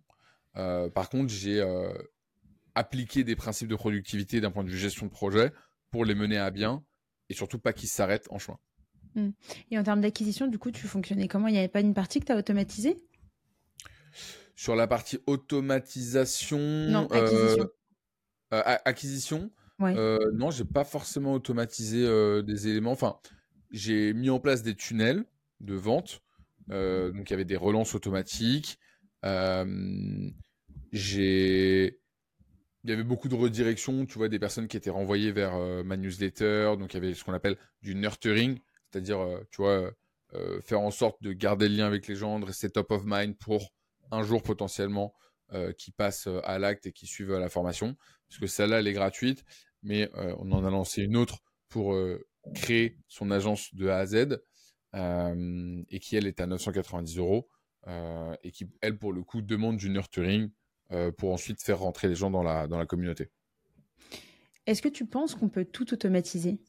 par contre, j'ai appliqué des principes de productivité d'un point de vue gestion de projet pour les mener à bien et surtout pas qu'ils s'arrêtent en chemin. Mmh. Et en termes d'acquisition, du coup, tu fonctionnais comment? Il n'y avait pas une partie que tu as automatisée? Sur la partie automatisation. Non, acquisition. Euh, euh, acquisition euh, Non, j'ai pas forcément automatisé des éléments. Enfin, j'ai mis en place des tunnels de vente. donc, il y avait des relances automatiques. j'ai il y avait beaucoup de redirections, tu vois, des personnes qui étaient renvoyées vers ma newsletter. Donc, il y avait ce qu'on appelle du nurturing. C'est-à-dire, euh, tu vois, euh, faire en sorte de garder le lien avec les gens, de rester top of mind pour un jour potentiellement euh, qui passent à l'acte et qui suivent la formation. Parce que celle-là, elle est gratuite, mais on en a lancé une autre pour créer son agence de A à Z et qui, elle, est à 990 euros et qui, elle, pour le coup, demande du nurturing pour ensuite faire rentrer les gens dans la communauté. Est-ce que tu penses qu'on peut tout automatiser?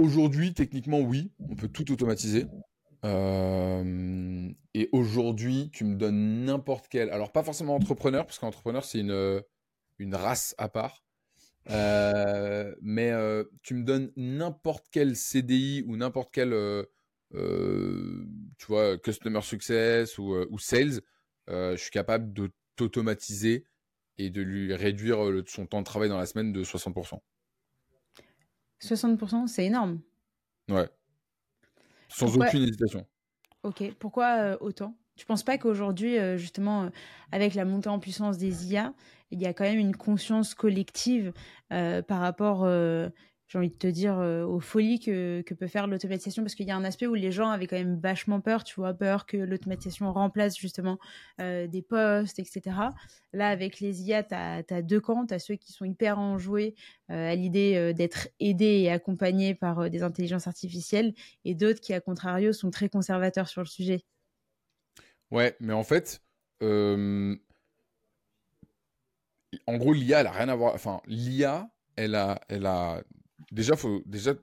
Aujourd'hui, techniquement, oui, on peut tout automatiser. Euh, et aujourd'hui, tu me donnes n'importe quel. Alors, pas forcément entrepreneur, parce qu'entrepreneur, c'est une, une race à part. Euh, mais euh, tu me donnes n'importe quel CDI ou n'importe quel, tu vois, customer success ou sales, je suis capable de t'automatiser et de lui réduire son temps de travail dans la semaine de 60%. 60%, c'est énorme. Ouais. Sans aucune hésitation. Ok. Pourquoi euh, autant? Tu penses pas qu'aujourd'hui, euh, justement, euh, avec la montée en puissance des IA, il y a quand même une conscience collective par rapport j'ai envie de te dire, euh, aux folies que, peut faire l'automatisation, parce qu'il y a un aspect où les gens avaient quand même vachement peur, tu vois, peur que l'automatisation remplace justement euh, des postes, etc. Là, avec les IA, tu as, deux camps, tu as ceux qui sont hyper enjoués euh, à l'idée d'être aidés et accompagnés par des intelligences artificielles, et d'autres qui, à contrario, sont très conservateurs sur le sujet. Ouais, mais en fait, en gros, l'IA, elle a rien à voir. Enfin, l'IA, elle a, elle a déjà, faut, déjà,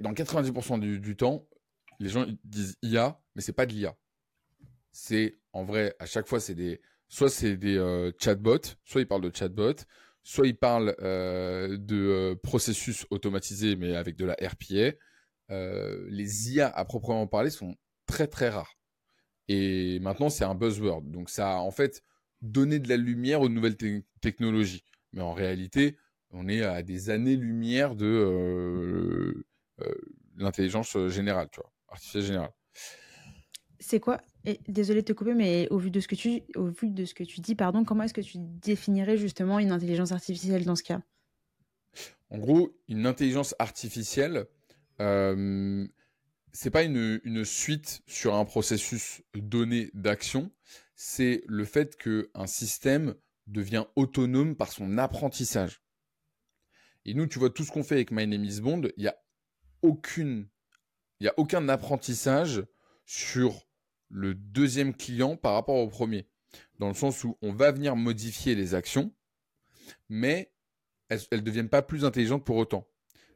dans 90% du, temps, les gens disent IA, mais c'est pas de l'IA. C'est, en vrai, à chaque fois, c'est des, soit c'est des euh, chatbots, soit ils parlent de chatbots, soit ils parlent euh, de euh, processus automatisés, mais avec de la RPA. les IA à proprement parler sont très très rares. Et maintenant, c'est un buzzword. Donc, ça a en fait donné de la lumière aux nouvelles technologies. Mais en réalité, on est à des années-lumière de euh, euh, l'intelligence générale, tu vois, artificielle générale. C'est quoi? Et, Désolé de te couper, mais au vu de ce que tu, au vu de ce que tu dis, pardon, comment est-ce que tu définirais justement une intelligence artificielle dans ce cas? En gros, une intelligence artificielle, euh, c'est pas une, une, suite sur un processus donné d'action, c'est le fait qu'un système devient autonome par son apprentissage. Et nous, tu vois, tout ce qu'on fait avec My Name is Bond, il n'y a aucune, il y a aucun apprentissage sur le deuxième client par rapport au premier. Dans le sens où on va venir modifier les actions, mais elles ne deviennent pas plus intelligentes pour autant.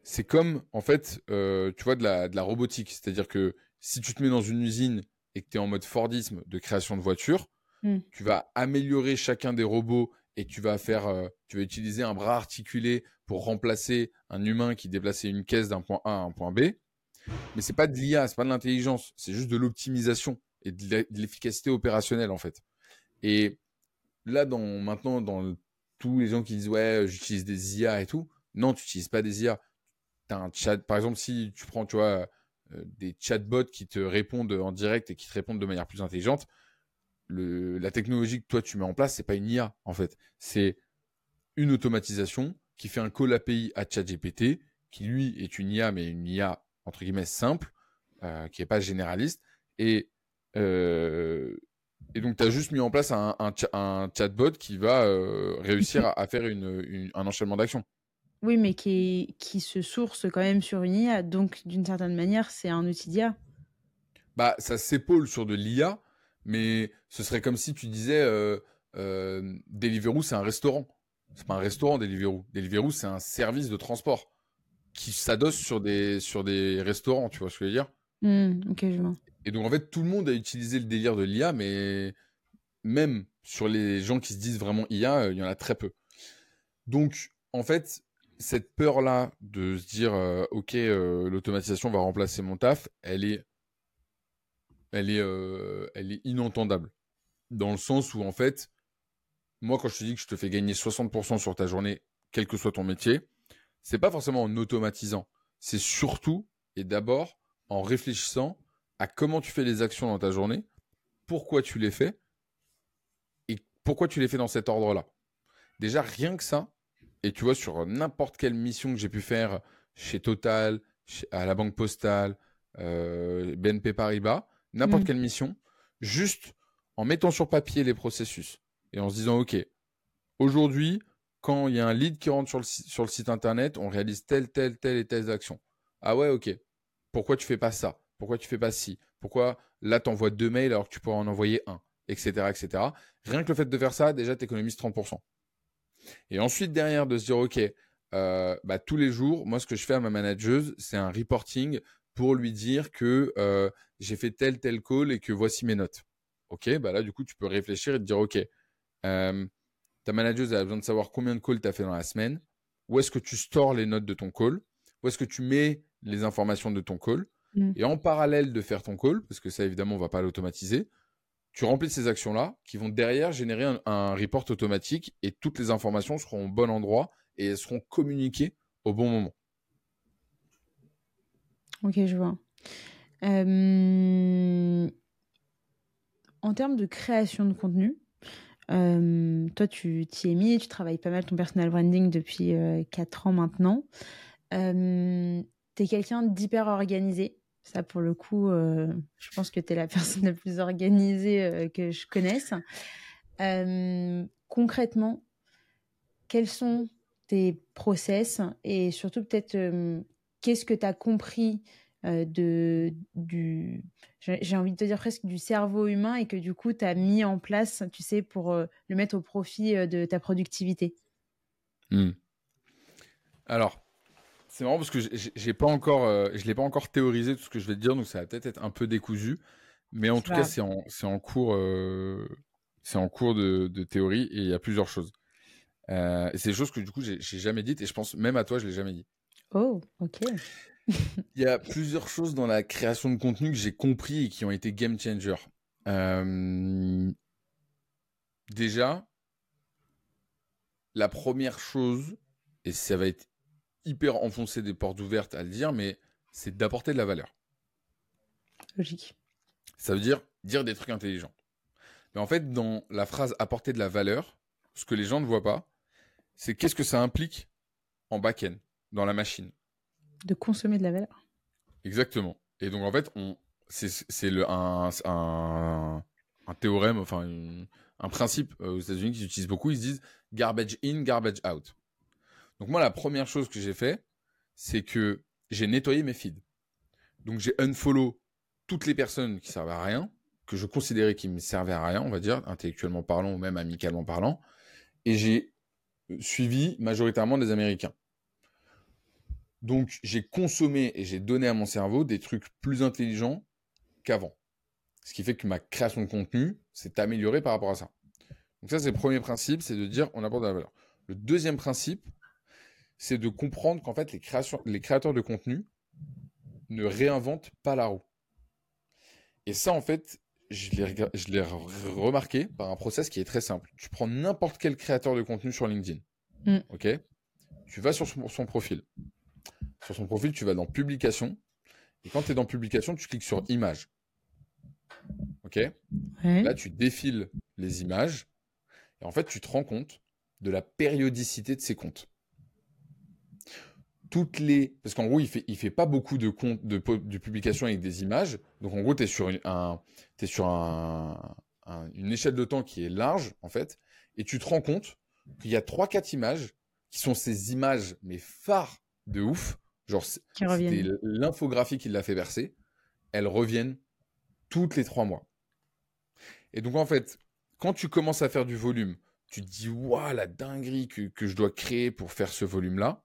C'est comme, en fait, euh, tu vois, de la, de la robotique. C'est-à-dire que si tu te mets dans une usine et que tu es en mode Fordisme de création de voitures, hmm. tu vas améliorer chacun des robots et tu vas faire, euh, tu vas utiliser un bras articulé pour remplacer un humain qui déplaçait une caisse d'un point A à un point B. Mais c'est pas de l'IA, c'est pas de l'intelligence, c'est juste de l'optimisation et de l'efficacité opérationnelle en fait. Et là, dans maintenant, dans tous les gens qui disent ouais, j'utilise des IA et tout, non, tu n'utilises pas des IA. Un chat, par exemple, si tu prends, tu euh, des chatbots qui te répondent en direct et qui te répondent de manière plus intelligente, la technologie que toi tu mets en place, c'est pas une IA en fait, c'est une automatisation qui fait un call API à ChatGPT, qui lui est une IA mais une IA entre guillemets simple, euh, qui est pas généraliste et euh, et donc tu as juste mis en place un, un, chatbot qui va euh, réussir à, faire une, un enchaînement d'actions. Oui, mais qui, qui se source quand même sur une IA, donc d'une certaine manière, c'est un outil d'IA. Bah, ça s'épaule sur de l'IA, mais ce serait comme si tu disais euh, euh, Deliveroo, c'est un restaurant. C'est pas un restaurant, Deliveroo. Deliveroo, c'est un service de transport qui s'adosse sur des, sur des restaurants, tu vois ce que je veux dire? Mmh, Ok, je vois. Et donc, en fait, tout le monde a utilisé le délire de l'IA, mais même sur les gens qui se disent vraiment IA, euh, il y en a très peu. Donc, en fait, cette peur-là de se dire, euh, OK, l'automatisation va remplacer mon taf, elle est elle est, euh, elle est inentendable. Dans le sens où, en fait, moi, quand je te dis que je te fais gagner 60% sur ta journée, quel que soit ton métier, c'est pas forcément en automatisant. C'est surtout et d'abord en réfléchissant à comment tu fais les actions dans ta journée, pourquoi tu les fais et pourquoi tu les fais dans cet ordre-là. Déjà, rien que ça, et tu vois, sur n'importe quelle mission que j'ai pu faire chez Total, à la Banque Postale, euh, BNP Paribas, n'importe mm. quelle mission, juste en mettant sur papier les processus et en se disant, OK, aujourd'hui, quand il y a un lead qui rentre sur le, sur le site internet, on réalise telle, telle, telle et telle action. Ah ouais, OK. Pourquoi tu fais pas ça? Pourquoi tu fais pas ci? Pourquoi là, tu envoies deux mails alors que tu pourrais en envoyer un Etc. etc. Rien que le fait de faire ça, déjà, tu économises 30%. Et ensuite, derrière, de se dire, OK, euh, bah, tous les jours, moi, ce que je fais à ma manageuse, c'est un reporting pour lui dire que euh, j'ai fait tel tel call et que voici mes notes. Ok, bah là du coup tu peux réfléchir et te dire ok, euh, ta manager a besoin de savoir combien de calls tu as fait dans la semaine, où est-ce que tu stores les notes de ton call, où est-ce que tu mets les informations de ton call, mm. et en parallèle de faire ton call, parce que ça évidemment on va pas l'automatiser, tu remplis ces actions-là qui vont derrière générer un, un, report automatique et toutes les informations seront au bon endroit et elles seront communiquées au bon moment. Ok, je vois. Euh, en termes de création de contenu, euh, toi, tu t'y es mis, tu travailles pas mal ton personal branding depuis euh, 4 ans maintenant. Euh, tu es quelqu'un d'hyper organisé. Ça, pour le coup, je pense que tu es la personne la plus organisée que je connaisse. concrètement, quels sont tes process et surtout peut-être qu'est-ce que tu as compris de, du, j'ai envie de te dire presque du cerveau humain et que du coup tu as mis en place, tu sais, pour le mettre au profit de ta productivité? Mmh. Alors, c'est marrant parce que j'ai pas encore, euh, je l'ai pas encore théorisé tout ce que je vais te dire, donc ça va peut-être être un peu décousu. Mais en tout cas, c'est en, en, cours, euh, c'est en cours de, de, théorie et il y a plusieurs choses. Euh, et c'est des choses que du coup, j'ai jamais dites et je pense même à toi, je l'ai jamais dit. Oh, ok. il y a plusieurs choses dans la création de contenu que j'ai compris et qui ont été game changer. déjà, la première chose, et ça va être hyper enfoncer des portes ouvertes à le dire, mais c'est d'apporter de la valeur. Logique. Ça veut dire dire des trucs intelligents. Mais en fait, dans la phrase apporter de la valeur, ce que les gens ne voient pas, c'est qu'est-ce que ça implique en back-end, dans la machine. De consommer de la valeur. Exactement. Et donc, en fait, on, c'est un, un, un, théorème, enfin, un principe euh, aux États-Unis qu'ils utilisent beaucoup. Ils se disent garbage in, garbage out. Donc moi, la première chose que j'ai fait, c'est que j'ai nettoyé mes feeds. Donc j'ai unfollow toutes les personnes qui servaient à rien, que je considérais qui me servaient à rien, on va dire, intellectuellement parlant ou même amicalement parlant, et j'ai suivi majoritairement des Américains. Donc j'ai consommé et j'ai donné à mon cerveau des trucs plus intelligents qu'avant. Ce qui fait que ma création de contenu s'est améliorée par rapport à ça. Donc ça, c'est le premier principe, c'est de dire on apporte de la valeur. Le deuxième principe, c'est de comprendre qu'en fait, les, créations, les créateurs de contenu ne réinventent pas la roue. Et ça, en fait, je l'ai remarqué par un process qui est très simple. Tu prends n'importe quel créateur de contenu sur LinkedIn. Mm. OK? Tu vas sur son, profil. Sur son profil, tu vas dans publication. Et quand tu es dans publication, tu cliques sur image. OK? Là, tu défiles les images. Et en fait, tu te rends compte de la périodicité de ces comptes toutes les parce qu'en gros il fait il fait pas beaucoup de comptes de, de publications avec des images donc en gros tu es sur un es sur un, une échelle de temps qui est large en fait et tu te rends compte qu'il y a trois quatre images qui sont ces images mais phares de ouf genre c'était l'infographie qui l'a fait verser elles reviennent toutes les trois mois et donc en fait quand tu commences à faire du volume tu te dis waouh la dinguerie que, que je dois créer pour faire ce volume là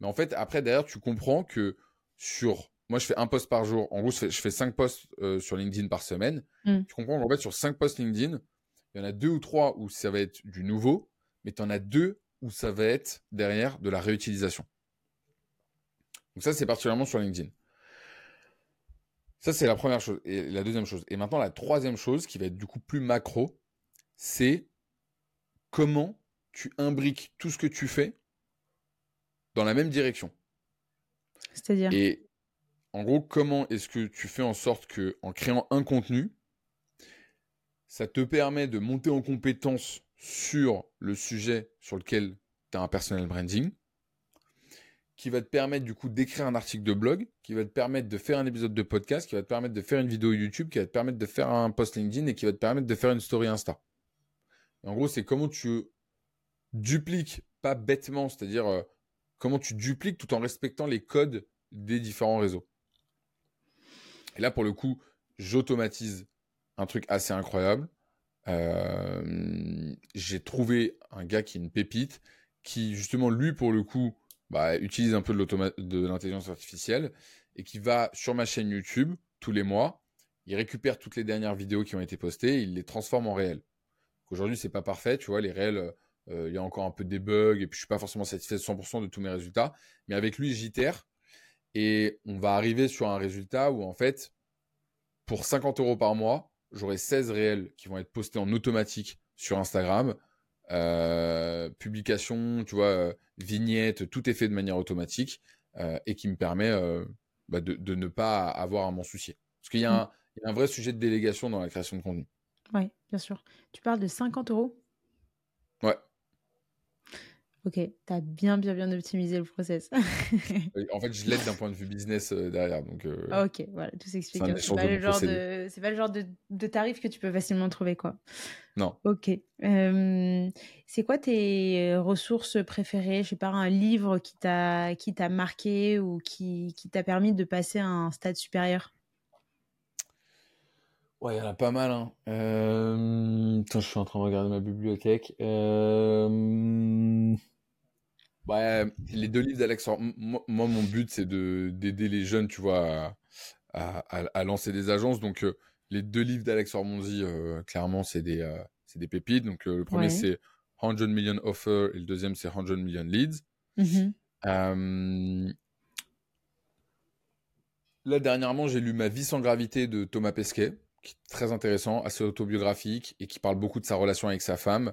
mais en fait, après, derrière, tu comprends que sur. Moi, je fais un post par jour. En gros, je fais, cinq posts euh, sur LinkedIn par semaine. Mm. Tu comprends qu'en fait, sur cinq posts LinkedIn, il y en a deux ou trois où ça va être du nouveau, mais tu en as deux où ça va être derrière de la réutilisation. Donc ça, c'est particulièrement sur LinkedIn. Ça, c'est la première chose. Et la deuxième chose. Et maintenant, la troisième chose, qui va être du coup plus macro, c'est comment tu imbriques tout ce que tu fais dans la même direction. C'est-à-dire? Et en gros, comment est-ce que tu fais en sorte que, en créant un contenu, ça te permet de monter en compétence sur le sujet sur lequel tu as un personal branding, qui va te permettre du coup d'écrire un article de blog, qui va te permettre de faire un épisode de podcast, qui va te permettre de faire une vidéo YouTube, qui va te permettre de faire un post LinkedIn et qui va te permettre de faire une story Insta. en gros, c'est comment tu dupliques, pas bêtement, c'est-à-dire euh, comment tu dupliques tout en respectant les codes des différents réseaux. Et là, pour le coup, j'automatise un truc assez incroyable. Euh, j'ai trouvé un gars qui est une pépite, qui justement, lui, pour le coup, bah, utilise un peu de l'intelligence artificielle et qui va sur ma chaîne YouTube tous les mois. Il récupère toutes les dernières vidéos qui ont été postées, il les transforme en réels. Aujourd'hui, c'est pas parfait, tu vois, les réels, euh, il y a encore un peu des bugs et puis je suis pas forcément satisfait de 100% de tous mes résultats. Mais avec lui, j'itère et on va arriver sur un résultat où en fait, pour 50 euros par mois, j'aurai 16 réels qui vont être postés en automatique sur Instagram. Euh, publication, tu vois, euh, vignette, tout est fait de manière automatique et qui me permet bah, de, ne pas avoir à m'en soucier. Parce qu'il y, a un vrai sujet de délégation dans la création de contenu. Oui, bien sûr. Tu parles de 50 euros? Ouais. Ok, tu as bien, bien, bien optimisé le process. en fait, je l'aide d'un point de vue business euh, derrière. Donc, euh, ok, voilà, tout s'explique. C'est pas, le genre de... c'est pas le genre de, de, tarif que tu peux facilement trouver, quoi. Non. Ok. c'est quoi tes ressources préférées? Je sais pas, un livre qui t'a qui t'a marqué ou qui, qui t'a permis de passer à un stade supérieur? Ouais, il y en a pas mal. Hein. Euh... je suis en train de regarder ma bibliothèque. Euh... Ouais, les deux livres d'Alex moi, mon but, c'est de d'aider les jeunes, tu vois, à, à, à, lancer des agences. Donc, euh, les deux livres d'Alex Ormonzi, euh, clairement, c'est des, euh, c'est des pépites. Donc, le premier, c'est 100 Million Offers et le deuxième, c'est 100 Million Leads. Mm Là, dernièrement, j'ai lu Ma vie sans gravité de Thomas Pesquet qui est très intéressant, assez autobiographique et qui parle beaucoup de sa relation avec sa femme.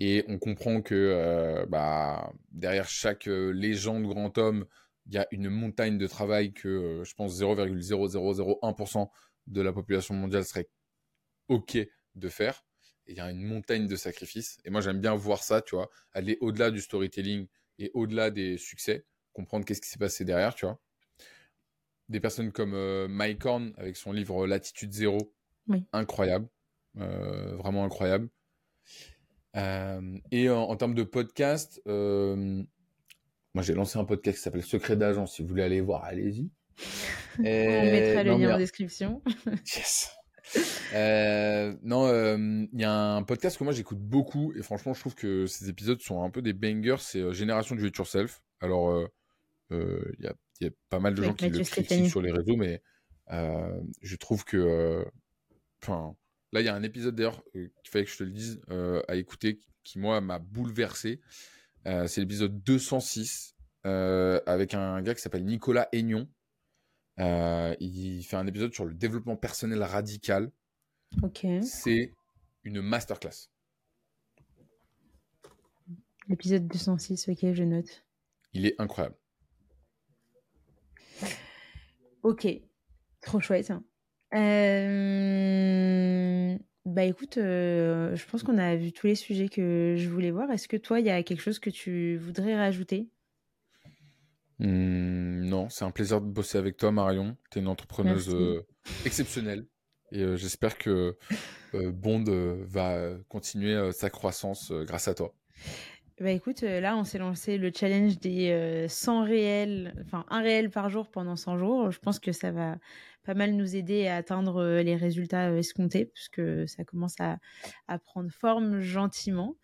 Et on comprend que euh, bah, derrière chaque euh, légende grand homme, il y a une montagne de travail que euh, je pense 0,0001% de la population mondiale serait OK de faire. Et il y a une montagne de sacrifices. Et moi, j'aime bien voir ça, tu vois, aller au-delà du storytelling et au-delà des succès, comprendre qu'est-ce qui s'est passé derrière, tu vois des personnes comme euh, Mike Horn avec son livre Latitude Zéro. Incroyable. Euh, vraiment incroyable. Euh, et en, termes de podcast, moi j'ai lancé un podcast qui s'appelle Secret d'agent. Si vous voulez aller voir, allez-y. On mettra le lien en description. yes. non, il y a un podcast que moi j'écoute beaucoup et franchement je trouve que ces épisodes sont un peu des bangers. C'est Génération du It Yourself. Alors il y a il y a pas mal de gens qui le critiquent sur les réseaux, mais euh, je trouve que. Euh, enfin, là, il y a un épisode d'ailleurs euh, qu'il fallait que je te le dise à écouter qui, moi, m'a bouleversé. c'est l'épisode 206 avec un gars qui s'appelle Nicolas Aignon. il fait un épisode sur le développement personnel radical. Ok. C'est une masterclass. L'épisode 206, ok, je note. Il est incroyable. Ok, trop chouette. Euh, bah écoute, euh, je pense qu'on a vu tous les sujets que je voulais voir. Est-ce que toi, il y a quelque chose que tu voudrais rajouter? Mmh, Non, c'est un plaisir de bosser avec toi, Marion. Tu es une entrepreneuse euh, exceptionnelle. Et j'espère que Bond va continuer sa croissance grâce à toi. Bah écoute, là, on s'est lancé le challenge des 100 euh, réels, enfin un réel par jour pendant 100 jours. Je pense que ça va pas mal nous aider à atteindre euh, les résultats escomptés, puisque ça commence à, prendre forme gentiment.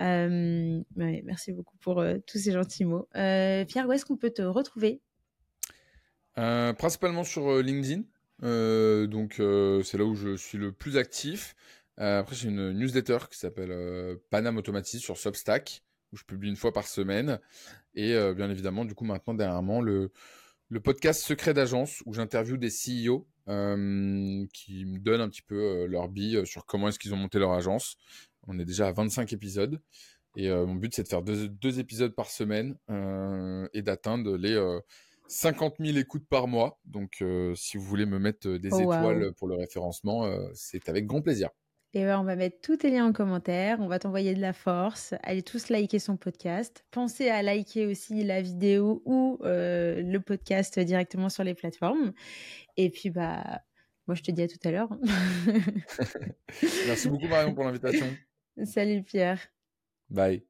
Euh, merci beaucoup pour tous ces gentils mots. Pierre, où est-ce qu'on peut te retrouver? Principalement sur LinkedIn. donc c'est là où je suis le plus actif. après, j'ai une newsletter qui s'appelle Panam Automatis sur Substack où je publie une fois par semaine. Et euh, bien évidemment, du coup, maintenant, dernièrement, le, le podcast Secret d'agence, où j'interviewe des CEO euh, qui me donnent un petit peu euh, leur bille sur comment est-ce qu'ils ont monté leur agence. On est déjà à 25 épisodes. Et mon but, c'est de faire deux, deux, épisodes par semaine et d'atteindre les 50 000 écoutes par mois. Donc, si vous voulez me mettre des oh, étoiles pour le référencement, c'est avec grand plaisir. Et ben, on va mettre tous tes liens en commentaire. On va t'envoyer de la force. Allez tous liker son podcast. Pensez à liker aussi la vidéo ou euh, le podcast directement sur les plateformes. Et puis, bah, moi, je te dis à tout à l'heure. Merci beaucoup, Marion, pour l'invitation. Salut, Pierre. Bye.